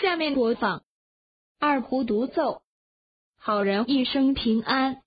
下面播放。二胡独奏。好人一生平安。